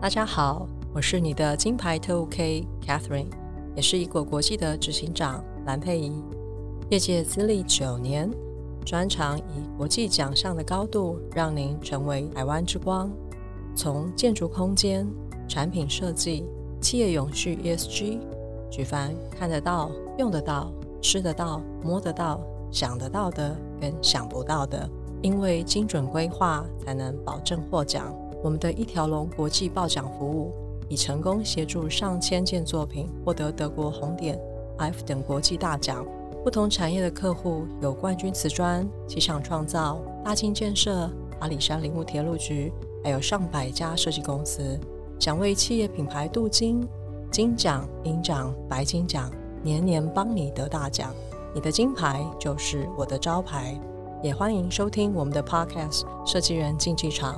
大家好，我是你的金牌特务 K Catherine，也是一国国际的执行长蓝佩仪。业界资历九年，专长以国际奖项的高度，让您成为台湾之光。从建筑空间、产品设计、企业永续 ESG，举凡看得到、用得到、吃得到、摸得到、想得到的跟想不到的。因为精准规划，才能保证获奖。我们的一条龙国际报奖服务，已成功协助上千件作品获得德国红点、F 等国际大奖。不同产业的客户有冠军瓷砖、机场创造、大金建设、阿里山林务铁路局，还有上百家设计公司。想为企业品牌镀金，金奖、银奖、白金奖，年年帮你得大奖。你的金牌就是我的招牌。也欢迎收听我们的 Podcast《设计人竞技场》。